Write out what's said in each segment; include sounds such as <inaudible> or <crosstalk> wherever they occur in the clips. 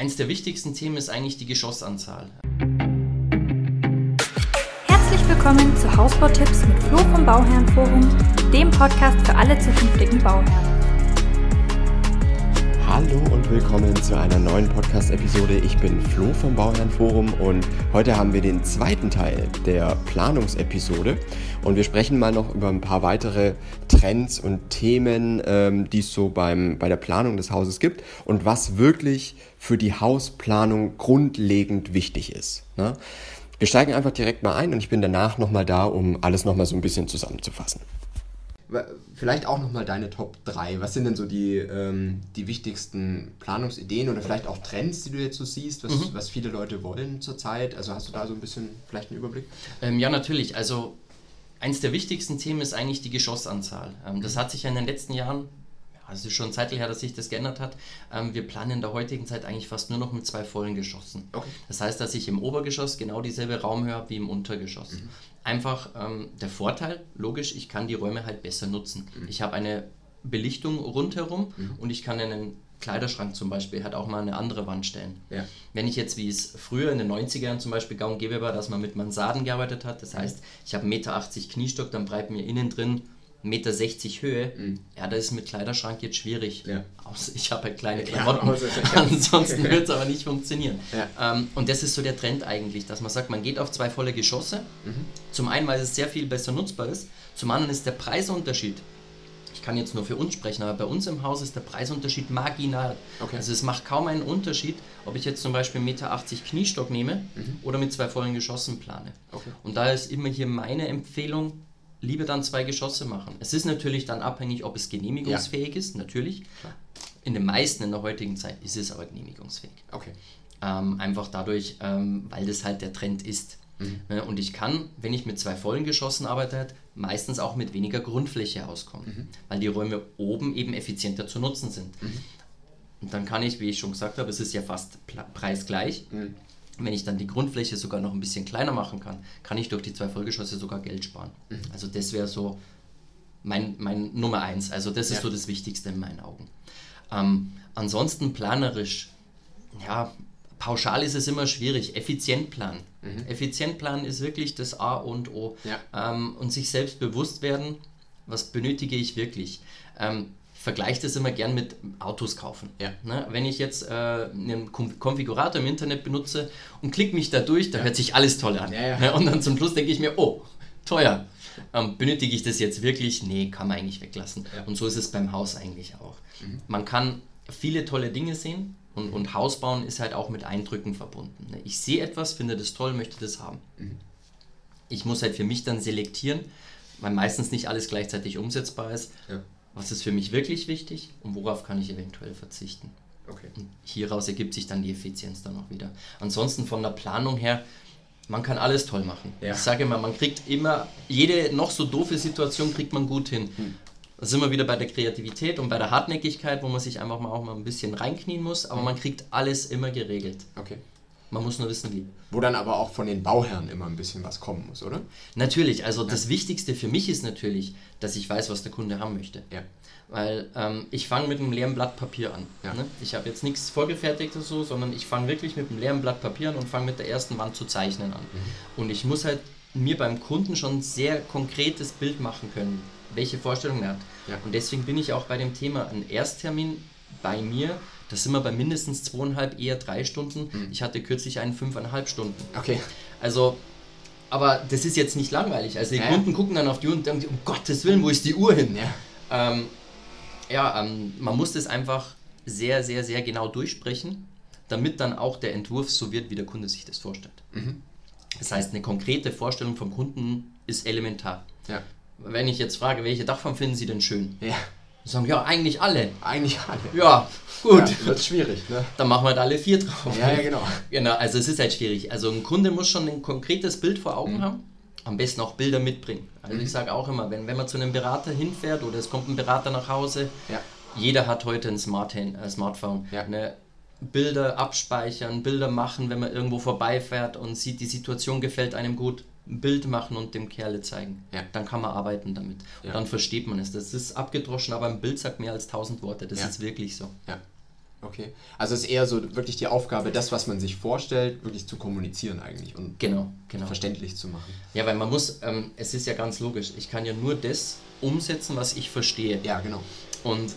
eins der wichtigsten Themen ist eigentlich die Geschossanzahl. Herzlich willkommen zu Hausbautipps mit Flo vom Bauherrenforum, dem Podcast für alle zukünftigen Bauherren. Hallo und willkommen zu einer neuen Podcast-Episode. Ich bin Flo vom Bauherrenforum und heute haben wir den zweiten Teil der Planungsepisode und wir sprechen mal noch über ein paar weitere Trends und Themen, ähm, die es so beim, bei der Planung des Hauses gibt und was wirklich für die Hausplanung grundlegend wichtig ist. Ne? Wir steigen einfach direkt mal ein und ich bin danach nochmal da, um alles nochmal so ein bisschen zusammenzufassen. Vielleicht auch nochmal deine Top 3. Was sind denn so die, ähm, die wichtigsten Planungsideen oder vielleicht auch Trends, die du jetzt so siehst, was, mhm. was viele Leute wollen zurzeit? Also hast du da so ein bisschen vielleicht einen Überblick? Ähm, ja, natürlich. Also eins der wichtigsten Themen ist eigentlich die Geschossanzahl. Ähm, das hat sich ja in den letzten Jahren also es ist schon ein Zeitl her, dass sich das geändert hat. Ähm, wir planen in der heutigen Zeit eigentlich fast nur noch mit zwei vollen Geschossen. Okay. Das heißt, dass ich im Obergeschoss genau dieselbe Raumhöhe habe wie im Untergeschoss. Mhm. Einfach ähm, der Vorteil, logisch, ich kann die Räume halt besser nutzen. Mhm. Ich habe eine Belichtung rundherum mhm. und ich kann einen Kleiderschrank zum Beispiel hat auch mal eine andere Wand stellen. Ja. Wenn ich jetzt, wie es früher in den 90ern zum Beispiel gang und gäbe war, dass man mit Mansarden gearbeitet hat, das mhm. heißt, ich habe 1,80 Meter Kniestock, dann bleibt mir innen drin 1,60 Meter Höhe, mhm. ja, das ist mit Kleiderschrank jetzt schwierig. Ja. Außer ich habe halt kleine Klamotten. Ja, <laughs> Ansonsten wird es aber nicht funktionieren. Ja. Ähm, und das ist so der Trend eigentlich, dass man sagt, man geht auf zwei volle Geschosse. Mhm. Zum einen, weil es sehr viel besser nutzbar ist. Zum anderen ist der Preisunterschied. Ich kann jetzt nur für uns sprechen, aber bei uns im Haus ist der Preisunterschied marginal. Okay. Also es macht kaum einen Unterschied, ob ich jetzt zum Beispiel 1,80 Meter Kniestock nehme mhm. oder mit zwei vollen Geschossen plane. Okay. Und da ist immer hier meine Empfehlung, lieber dann zwei Geschosse machen. Es ist natürlich dann abhängig, ob es genehmigungsfähig ja. ist, natürlich. Klar. In den meisten in der heutigen Zeit ist es aber genehmigungsfähig. Okay. Ähm, einfach dadurch, ähm, weil das halt der Trend ist. Mhm. Ne, und ich kann, wenn ich mit zwei vollen Geschossen arbeite, meistens auch mit weniger Grundfläche auskommen, mhm. weil die Räume oben eben effizienter zu nutzen sind. Mhm. Und dann kann ich, wie ich schon gesagt habe, es ist ja fast preisgleich. Wenn ich dann die Grundfläche sogar noch ein bisschen kleiner machen kann, kann ich durch die zwei Vollgeschosse sogar Geld sparen. Mhm. Also das wäre so mein, mein Nummer eins. Also das ist ja. so das Wichtigste in meinen Augen. Ähm, ansonsten planerisch, ja, pauschal ist es immer schwierig. Effizient planen. Mhm. Effizient planen ist wirklich das A und O. Ja. Ähm, und sich selbst bewusst werden, was benötige ich wirklich. Ähm, vergleiche das immer gern mit Autos kaufen. Ja. Ne? Wenn ich jetzt äh, einen Konfigurator im Internet benutze und klicke mich da durch, da ja. hört sich alles toll an. Ja, ne? Und dann zum Schluss denke ich mir, oh, teuer. Ähm, benötige ich das jetzt wirklich? Nee, kann man eigentlich weglassen. Und so ist es beim Haus eigentlich auch. Mhm. Man kann viele tolle Dinge sehen und, mhm. und Haus bauen ist halt auch mit Eindrücken verbunden. Ne? Ich sehe etwas, finde das toll, möchte das haben. Mhm. Ich muss halt für mich dann selektieren, weil meistens nicht alles gleichzeitig umsetzbar ist. Was ist für mich wirklich wichtig und worauf kann ich eventuell verzichten. Okay. Und hieraus ergibt sich dann die Effizienz dann auch wieder. Ansonsten von der Planung her, man kann alles toll machen. Ja. Ich sage immer, man kriegt immer, jede noch so doofe Situation kriegt man gut hin. Hm. Da sind wir wieder bei der Kreativität und bei der Hartnäckigkeit, wo man sich einfach mal auch mal ein bisschen reinknien muss, aber hm. man kriegt alles immer geregelt. Okay. Man muss nur wissen, wie. Wo dann aber auch von den Bauherren immer ein bisschen was kommen muss, oder? Natürlich, also ja. das Wichtigste für mich ist natürlich, dass ich weiß, was der Kunde haben möchte. Ja. Weil ähm, ich fange mit einem leeren Blatt Papier an. Ja. Ne? Ich habe jetzt nichts vorgefertigtes so, sondern ich fange wirklich mit einem leeren Blatt Papier an und fange mit der ersten Wand zu zeichnen an. Mhm. Und ich muss halt mir beim Kunden schon ein sehr konkretes Bild machen können, welche Vorstellung er hat. Ja. Und deswegen bin ich auch bei dem Thema ein Ersttermin bei mir das sind wir bei mindestens zweieinhalb, eher drei Stunden. Mhm. Ich hatte kürzlich einen fünfeinhalb Stunden. Okay. Also, aber das ist jetzt nicht langweilig. Also die ja. Kunden gucken dann auf die Uhr und denken, um Gottes Willen, wo ist die Uhr hin? Ja, ähm, ja ähm, man muss das einfach sehr, sehr, sehr genau durchsprechen, damit dann auch der Entwurf so wird, wie der Kunde sich das vorstellt. Mhm. Das heißt, eine konkrete Vorstellung vom Kunden ist elementar. Ja. Wenn ich jetzt frage, welche Dachform finden Sie denn schön? Ja. Sagen, ja, eigentlich alle. Eigentlich alle. Ja, gut. Ja, wird schwierig, ne? Dann machen wir halt alle vier drauf. Ja, ja, genau. Genau, also es ist halt schwierig. Also ein Kunde muss schon ein konkretes Bild vor Augen mhm. haben. Am besten auch Bilder mitbringen. Also mhm. ich sage auch immer, wenn, wenn man zu einem Berater hinfährt oder es kommt ein Berater nach Hause, ja. jeder hat heute ein Smart äh, Smartphone. Ja. Ne? Bilder abspeichern, Bilder machen, wenn man irgendwo vorbeifährt und sieht, die Situation gefällt einem gut ein Bild machen und dem Kerle zeigen. Ja. Dann kann man arbeiten damit. Und dann versteht man es. Das ist abgedroschen, aber ein Bild sagt mehr als tausend Worte. Das ja. ist wirklich so. Ja. Okay. Also es ist eher so wirklich die Aufgabe, das, was man sich vorstellt, wirklich zu kommunizieren eigentlich und Genau, genau. verständlich zu machen. Ja, weil man muss, ähm, es ist ja ganz logisch, ich kann ja nur das umsetzen, was ich verstehe. Ja, genau. Und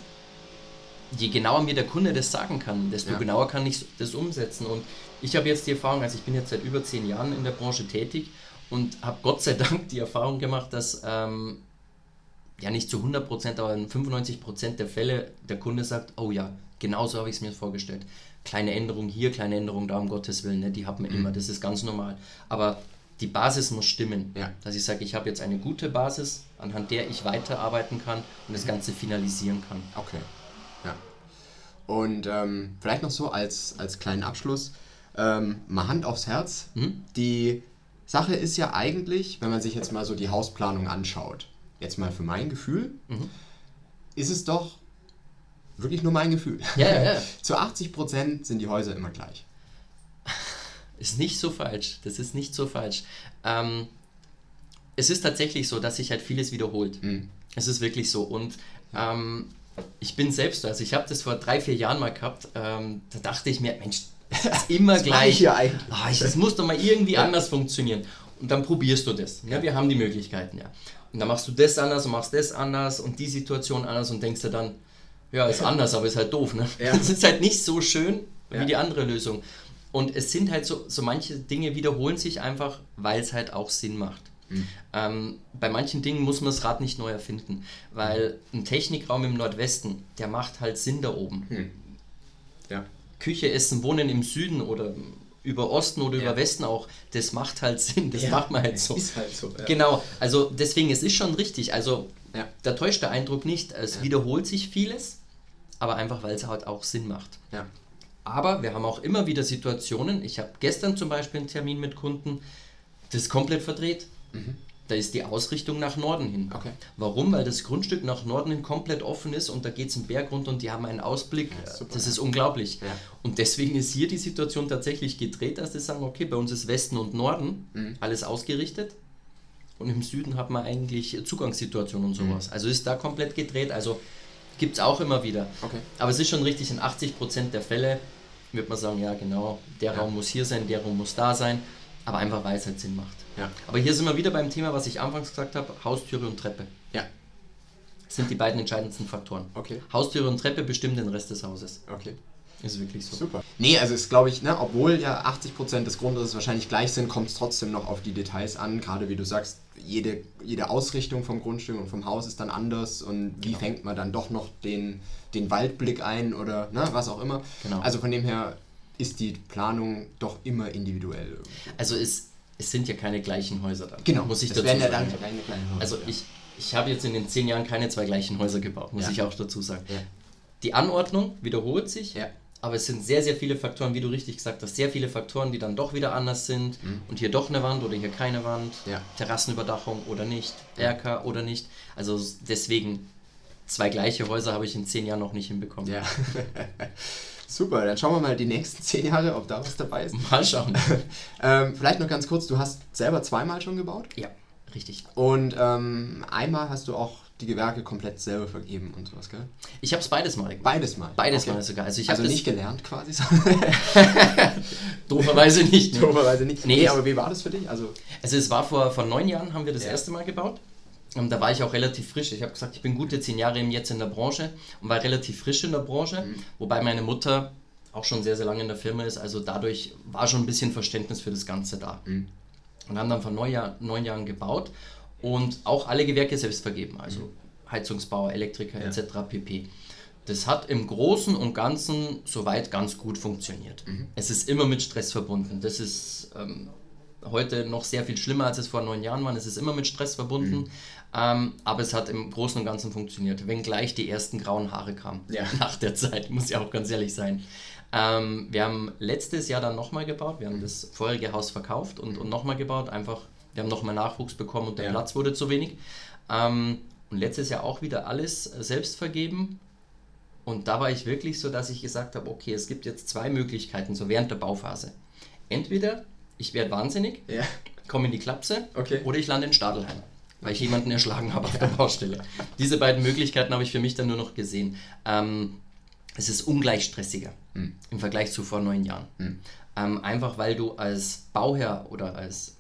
je genauer mir der Kunde das sagen kann, desto Ja. genauer kann ich das umsetzen. Und ich habe jetzt die Erfahrung, also ich bin jetzt seit über zehn Jahren in der Branche tätig und habe Gott sei Dank die Erfahrung gemacht, dass ähm, ja nicht zu 100%, aber in 95% der Fälle der Kunde sagt, oh ja, genau so habe ich es mir vorgestellt. Kleine Änderung hier, kleine Änderung da, um Gottes Willen, ne? die hat man immer, das ist ganz normal. Aber die Basis muss stimmen. Ja. Dass ich sage, ich habe jetzt eine gute Basis, anhand der ich weiterarbeiten kann und das Ganze finalisieren kann. Okay. Ja. Und ähm, vielleicht noch so als, als kleinen Abschluss, ähm, mal Hand aufs Herz. Mhm. Die Sache ist ja eigentlich, wenn man sich jetzt mal so die Hausplanung anschaut, jetzt mal für mein Gefühl, Mhm. ist es doch wirklich nur mein Gefühl. Ja, ja, ja. <laughs> Zu 80% sind die Häuser immer gleich. <laughs> Ist nicht so falsch. Das ist nicht so falsch. Ähm, es ist tatsächlich so, dass sich halt vieles wiederholt. Mhm. Es ist wirklich so. Und ähm, ich bin selbst, so. also ich habe das vor drei, vier Jahren mal gehabt. Ähm, da dachte ich mir, Mensch, das ist immer <laughs> Das gleich. ich ja. Ah, ich, das muss doch mal irgendwie Ja. anders funktionieren. Und dann probierst du das. Ja, wir haben die Möglichkeiten, ja. Und dann machst du das anders und machst das anders und die Situation anders und denkst dir dann, ja, ist anders, aber ist halt doof. Ne? Ja. Es ist halt nicht so schön wie die andere Lösung. Und es sind halt so, so manche Dinge wiederholen sich einfach, weil es halt auch Sinn macht. Mhm. Ähm, bei manchen Dingen muss man das Rad nicht neu erfinden, weil ein Technikraum im Nordwesten, der macht halt Sinn da oben. Ja. Küche, Essen, Wohnen im Süden oder über Osten oder Ja. über Westen auch, das macht halt Sinn, das Ja. macht man halt so. Ist halt so. Ja. Genau, also deswegen, es ist schon richtig, also da täuscht der Eindruck nicht, es wiederholt sich vieles, aber einfach, weil es halt auch Sinn macht. Aber wir haben auch immer wieder Situationen, ich habe gestern zum Beispiel einen Termin mit Kunden, das ist komplett verdreht. Da ist die Ausrichtung nach Norden hin. Mhm. Okay. Warum? Weil das Grundstück nach Norden hin komplett offen ist und da geht es einen Berg runter und die haben einen Ausblick. Ja, super, das ja. ist unglaublich. Ja. Und deswegen ist hier die Situation tatsächlich gedreht, dass sie sagen, okay, bei uns ist Westen und Norden Mhm. alles ausgerichtet und im Süden hat man eigentlich Zugangssituationen und sowas. Also ist da komplett gedreht. Also gibt es auch immer wieder. Okay. Aber es ist schon richtig, in 80% der Fälle wird man sagen, ja genau, der. Raum muss hier sein, der Raum muss da sein, aber einfach weil es halt Sinn macht. Ja. Aber hier sind wir wieder beim Thema, was ich anfangs gesagt habe, Haustüre und Treppe. Ja. Das sind die beiden entscheidendsten Faktoren. Okay. Haustüre und Treppe bestimmen den Rest des Hauses. Okay. Ist wirklich so. Super. Nee, also ist glaube ich, ne, obwohl ja 80% des Grundrisses wahrscheinlich gleich sind, kommt es trotzdem noch auf die Details an. Gerade wie du sagst, jede, jede Ausrichtung vom Grundstück und vom Haus ist dann anders und wie Genau. fängt man dann doch noch den, den Waldblick ein oder ne, was auch immer. Genau. Also von dem her ist die Planung doch immer individuell. irgendwie. Also es, es sind ja keine gleichen Häuser da. Genau, Muss ich das dazu werden ja sagen. dann kleine, kleine Häuser, Also ja. ich, ich habe jetzt in den zehn Jahren keine zwei gleichen Häuser gebaut, muss Ja. ich auch dazu sagen. Ja. Die Anordnung wiederholt sich, aber es sind sehr, sehr viele Faktoren, wie du richtig gesagt hast, sehr viele Faktoren, die dann doch wieder anders sind und hier doch eine Wand oder hier keine Wand, Mhm. Terrassenüberdachung oder nicht, Erker oder nicht. Also deswegen, zwei gleiche Häuser habe ich in zehn Jahren noch nicht hinbekommen. Ja. <laughs> Super, dann schauen wir mal die nächsten <laughs> zehn Jahre, ob da was dabei ist. Mal schauen. <laughs> Ähm, vielleicht noch ganz kurz, du hast selber zweimal schon gebaut ja, richtig. und ähm, einmal hast du auch die Gewerke komplett selber vergeben und sowas, gell? Ich habe es beides mal gemacht. Beides mal. Beides Okay. mal sogar. Also ich Also nicht gelernt quasi. <laughs> dooferweise nicht. ne? Dooferweise nicht. Nee, Nee, aber wie war das für dich? Also, Also es war vor, vor neun Jahren haben wir das Ja. erste Mal gebaut. Da war ich auch relativ frisch. Ich habe gesagt, ich bin gute zehn Jahre jetzt in der Branche und war relativ frisch in der Branche, wobei meine Mutter auch schon sehr, sehr lange in der Firma ist. Also dadurch war schon ein bisschen Verständnis für das Ganze da. Und haben dann vor neun, Jahr, neun Jahren gebaut und auch alle Gewerke selbst vergeben. Also Heizungsbauer, Elektriker Ja. etc. pp. Das hat im Großen und Ganzen soweit ganz gut funktioniert. Es ist immer mit Stress verbunden. Das ist ähm, heute noch sehr viel schlimmer, als es vor neun Jahren war. Es ist immer mit Stress verbunden, ähm, aber es hat im Großen und Ganzen funktioniert. Wenngleich die ersten grauen Haare kamen Ja. <laughs> nach der Zeit, muss ja auch ganz ehrlich sein. Ähm, wir haben letztes Jahr dann nochmal gebaut. Wir haben das vorherige Haus verkauft und, und nochmal gebaut. Einfach, wir haben nochmal Nachwuchs bekommen und der Ja. Platz wurde zu wenig. Ähm, und letztes Jahr auch wieder alles äh, selbst vergeben. Und da war ich wirklich so, dass ich gesagt habe, okay, es gibt jetzt zwei Möglichkeiten, so während der Bauphase. Entweder ich werde wahnsinnig, ja. komme in die Klapse Okay. oder ich lande in Stadelheim, weil ich jemanden erschlagen habe auf der Baustelle. Diese beiden Möglichkeiten habe ich für mich dann nur noch gesehen. Ähm, es ist ungleich stressiger Hm. im Vergleich zu vor neun Jahren. Ähm, einfach weil du als Bauherr oder als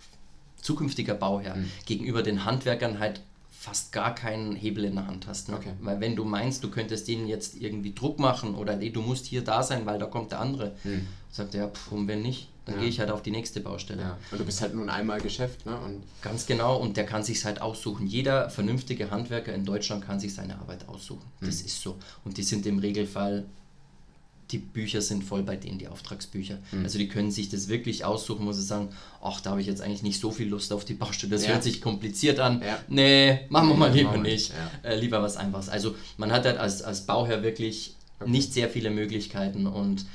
zukünftiger Bauherr Hm. gegenüber den Handwerkern halt fast gar keinen Hebel in der Hand hast. Ne? Okay. Weil wenn du meinst, du könntest denen jetzt irgendwie Druck machen oder nee, du musst hier da sein, weil da kommt der andere, sagt er, ja, pff, und wenn nicht, dann Hm. Ja. gehe ich halt auf die nächste Baustelle. Ja. Und du bist halt nun einmal Geschäft, ne? Und Ganz genau, und der kann sich halt aussuchen. Jeder vernünftige Handwerker in Deutschland kann sich seine Arbeit aussuchen. Das ist so. Und die sind im Regelfall, die Bücher sind voll bei denen, die Auftragsbücher. Also die können sich das wirklich aussuchen, wo sie sagen, ach, da habe ich jetzt eigentlich nicht so viel Lust auf die Baustelle. Das Ja. hört sich kompliziert an. Ja. Nee, machen wir mal lieber machen nicht. nicht, Äh, lieber was Einfaches. Also man hat halt als, als Bauherr wirklich nicht sehr viele Möglichkeiten und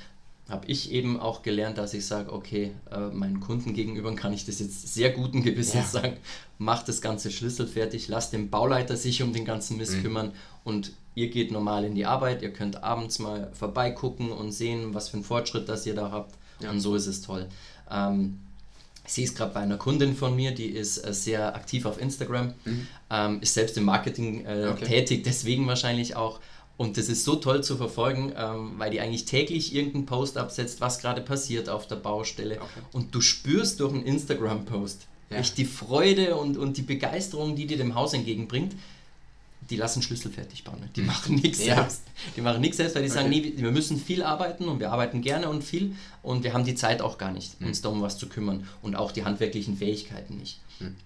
habe ich eben auch gelernt, dass ich sage, okay, äh, meinen Kunden gegenüber kann ich das jetzt sehr guten Gewissens Ja. sagen, mach das ganze schlüsselfertig, lass den Bauleiter sich um den ganzen Mist Mhm. kümmern und ihr geht normal in die Arbeit, ihr könnt abends mal vorbeigucken und sehen, was für einen Fortschritt das ihr da habt Ja. und so ist es toll. Ähm, ich sehe es gerade bei einer Kundin von mir, die ist äh, sehr aktiv auf Instagram, ähm, ist selbst im Marketing äh, Mhm. Okay. tätig, deswegen wahrscheinlich auch. Und das ist so toll zu verfolgen, ähm, weil die eigentlich täglich irgendeinen Post absetzt, was gerade passiert auf der Baustelle. Okay. Und du spürst durch einen Instagram-Post Ja. echt die Freude und, und die Begeisterung, die dir dem Haus entgegenbringt. Die lassen Schlüssel fertig bauen. ne? Die machen nichts Mhm. Ja. selbst. Die machen nichts selbst, weil die sagen, Okay. nee, wir müssen viel arbeiten und wir arbeiten gerne und viel und wir haben die Zeit auch gar nicht, Mhm. uns da um was zu kümmern und auch die handwerklichen Fähigkeiten nicht. Mhm.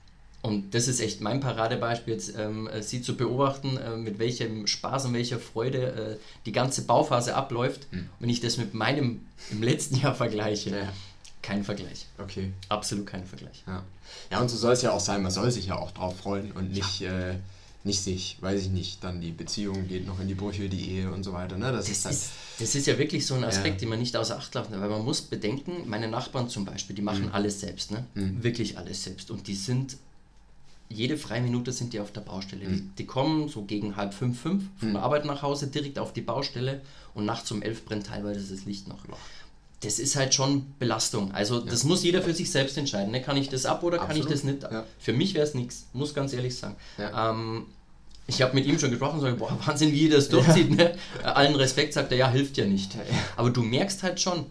Und das ist echt mein Paradebeispiel, jetzt ähm, äh, sie zu beobachten, äh, mit welchem Spaß und welcher Freude äh, die ganze Bauphase abläuft. Wenn ich das mit meinem im letzten Jahr vergleiche, Mhm. Ja. kein Vergleich. okay. Absolut kein Vergleich. Ja. ja, und so soll es ja auch sein. Man soll sich ja auch drauf freuen und nicht, äh, nicht sich, weiß ich nicht, dann die Beziehung geht noch in die Brüche, die Ehe und so weiter. Ne? Das, Das ist halt, ist, das ist ja wirklich so ein Aspekt, Ja. den man nicht außer Acht lassen weil man muss bedenken, meine Nachbarn zum Beispiel, die Mhm. machen alles selbst, ne? wirklich alles selbst und die sind, jede freie Minute sind die auf der Baustelle. Mhm. Die, die kommen so gegen halb fünf, fünf von der Arbeit nach Hause, direkt auf die Baustelle und nachts um elf brennt teilweise das Licht noch. Das ist halt schon Belastung. Also das muss jeder für sich selbst entscheiden. Ne? Kann ich das ab oder kann ich Absolut. das nicht? Ja. Für mich wäre es nichts, muss ganz ehrlich sagen. Ja. Ähm, ich habe mit ihm schon gesprochen, so, boah, Wahnsinn, wie er das durchzieht. Ne? Äh, Allen Respekt, sagt er, ja, hilft ja nicht. Aber du merkst halt schon,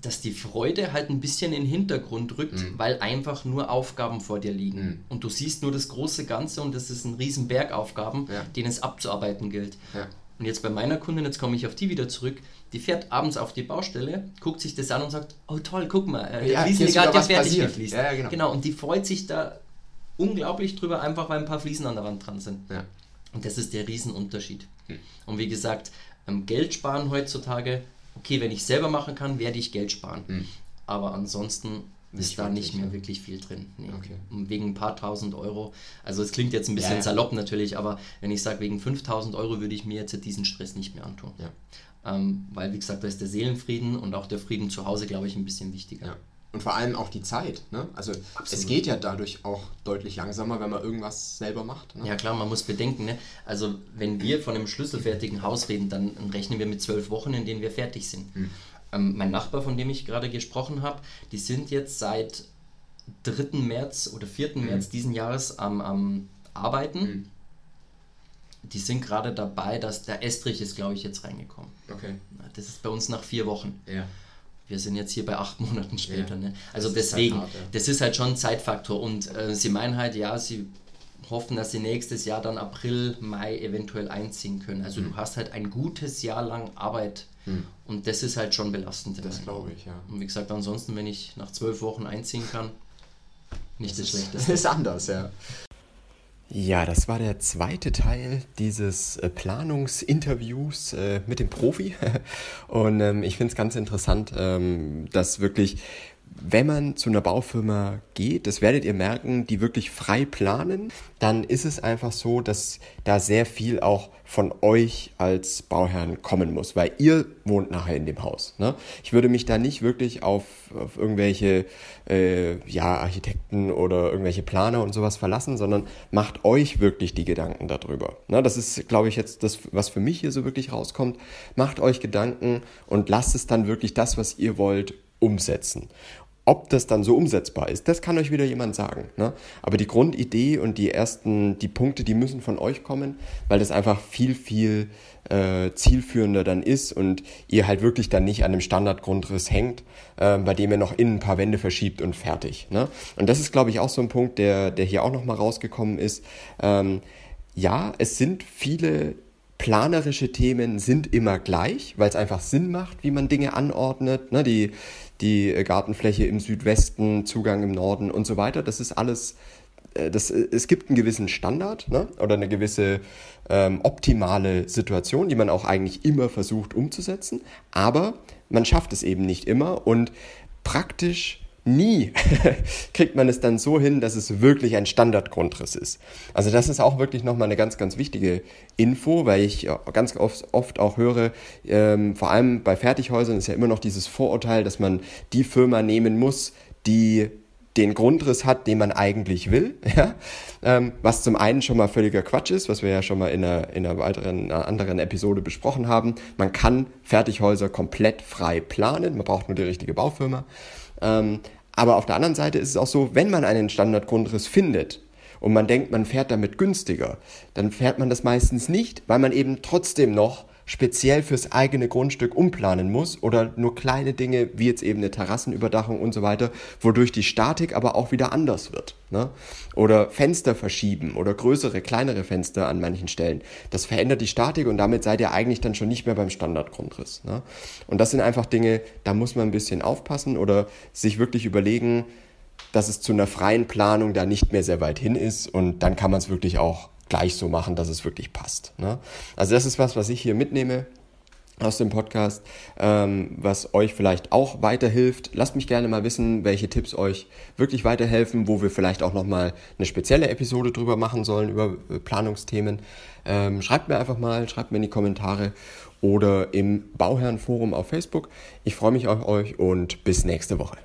dass die Freude halt ein bisschen in den Hintergrund rückt, Mhm. weil einfach nur Aufgaben vor dir liegen. Und du siehst nur das große Ganze und das ist ein riesen Berg Aufgaben, Ja. den es abzuarbeiten gilt. Ja. Und jetzt bei meiner Kundin, jetzt komme ich auf die wieder zurück, die fährt abends auf die Baustelle, guckt sich das an und sagt, oh toll, guck mal, äh, Ja, der ist Fliesenleger hat ja fertig gefliest. Ja, ja, genau. und die freut sich da unglaublich drüber, einfach weil ein paar Fliesen an der Wand dran sind. ja. Und das ist der Riesenunterschied. Hm. Und wie gesagt, ähm, Geld sparen heutzutage, okay, wenn ich selber machen kann, werde ich Geld sparen. Aber ansonsten Hm. Ist da nicht mehr wirklich viel drin. Nee. Okay. Wegen ein paar tausend Euro. Also es klingt jetzt ein bisschen Ja, ja. salopp natürlich, aber wenn ich sage, wegen 5000 Euro würde ich mir jetzt diesen Stress nicht mehr antun. Ja. Ähm, weil, wie gesagt, da ist der Seelenfrieden und auch der Frieden zu Hause, glaube ich, ein bisschen wichtiger. Und vor allem auch die Zeit. Ne? Also es geht ja dadurch auch deutlich langsamer, wenn man irgendwas selber macht. Ne? Ja klar, man muss bedenken, ne? also wenn wir von einem schlüsselfertigen Haus reden, dann rechnen wir mit zwölf Wochen, in denen wir fertig sind. Ähm, mein Nachbar, von dem ich gerade gesprochen habe, die sind jetzt seit 3. März oder 4. März diesen Jahres am, am Arbeiten. Die sind gerade dabei, dass der Estrich ist, glaube ich, jetzt reingekommen. Okay. Das ist bei uns nach vier Wochen. Ja. Wir sind jetzt hier bei acht <laughs> Monaten später. Ja. Ne? Also Das ist deswegen, halt hart, ja. das ist halt schon ein Zeitfaktor. Und äh, sie meinen halt, ja, sie hoffen, dass sie nächstes Jahr dann April, Mai eventuell einziehen können. Also Hm. du hast halt ein gutes Jahr lang Arbeit. Und das ist halt schon belastend. Das glaube ich, ja. Und wie gesagt, ansonsten, wenn ich nach zwölf Wochen einziehen kann, nicht das, Das Schlechteste. <laughs> ist anders, ja. Ja, das war der zweite Teil dieses äh, Planungsinterviews äh, mit dem Profi. <laughs> Und ähm, ich finde es ganz interessant, ähm, dass wirklich, wenn man zu einer Baufirma geht, das werdet ihr merken, die wirklich frei planen, dann ist es einfach so, dass da sehr viel auch von euch als Bauherrn kommen muss, weil ihr wohnt nachher in dem Haus. Ne? Ich würde mich da nicht wirklich auf, auf irgendwelche äh, ja, Architekten oder irgendwelche Planer und sowas verlassen, sondern macht euch wirklich die Gedanken darüber. Ne? Das ist, glaube ich, jetzt das, was für mich hier so wirklich rauskommt. Macht euch Gedanken und lasst es dann wirklich das, was ihr wollt, umsetzen. Ob das dann so umsetzbar ist, das kann euch wieder jemand sagen. Ne? Aber die Grundidee und die ersten, die Punkte, die müssen von euch kommen, weil das einfach viel, viel äh, zielführender dann ist und ihr halt wirklich dann nicht an einem Standardgrundriss hängt, äh, bei dem ihr noch innen ein paar Wände verschiebt und fertig. Ne? Und das ist, glaube ich, auch so ein Punkt, der, der hier auch nochmal rausgekommen ist. Ähm, ja, es sind viele planerische Themen sind immer gleich, weil es einfach Sinn macht, wie man Dinge anordnet. Ne? Die, die Gartenfläche im Südwesten, Zugang im Norden und so weiter. Das ist alles, äh, das, es gibt einen gewissen Standard ne? oder eine gewisse ähm, optimale Situation, die man auch eigentlich immer versucht umzusetzen. Aber man schafft es eben nicht immer und praktisch nie <laughs> kriegt man es dann so hin, dass es wirklich ein Standardgrundriss ist. Also das ist auch wirklich nochmal eine ganz, ganz wichtige Info, weil ich ganz oft, oft auch höre, ähm, vor allem bei Fertighäusern ist ja immer noch dieses Vorurteil, dass man die Firma nehmen muss, die den Grundriss hat, den man eigentlich will, <laughs> ja? ähm, was zum einen schon mal völliger Quatsch ist, was wir ja schon mal in einer, in einer weiteren, einer anderen Episode besprochen haben. Man kann Fertighäuser komplett frei planen, man braucht nur die richtige Baufirma. Ähm, aber auf der anderen Seite ist es auch so, wenn man einen Standardgrundriss findet und man denkt, man fährt damit günstiger, dann fährt man das meistens nicht, weil man eben trotzdem noch speziell fürs eigene Grundstück umplanen muss oder nur kleine Dinge wie jetzt eben eine Terrassenüberdachung und so weiter, wodurch die Statik aber auch wieder anders wird. Ne? Oder Fenster verschieben oder größere, kleinere Fenster an manchen Stellen. Das verändert die Statik und damit seid ihr eigentlich dann schon nicht mehr beim Standardgrundriss. Ne? Und das sind einfach Dinge, da muss man ein bisschen aufpassen oder sich wirklich überlegen, dass es zu einer freien Planung da nicht mehr sehr weit hin ist und dann kann man es wirklich auch gleich so machen, dass es wirklich passt. Ne? Also das ist was, was ich hier mitnehme aus dem Podcast, ähm, was euch vielleicht auch weiterhilft. Lasst mich gerne mal wissen, welche Tipps euch wirklich weiterhelfen, wo wir vielleicht auch nochmal eine spezielle Episode drüber machen sollen, über äh, Planungsthemen. Ähm, schreibt mir einfach mal, schreibt mir in die Kommentare oder im Bauherrenforum auf Facebook. Ich freue mich auf euch und bis nächste Woche.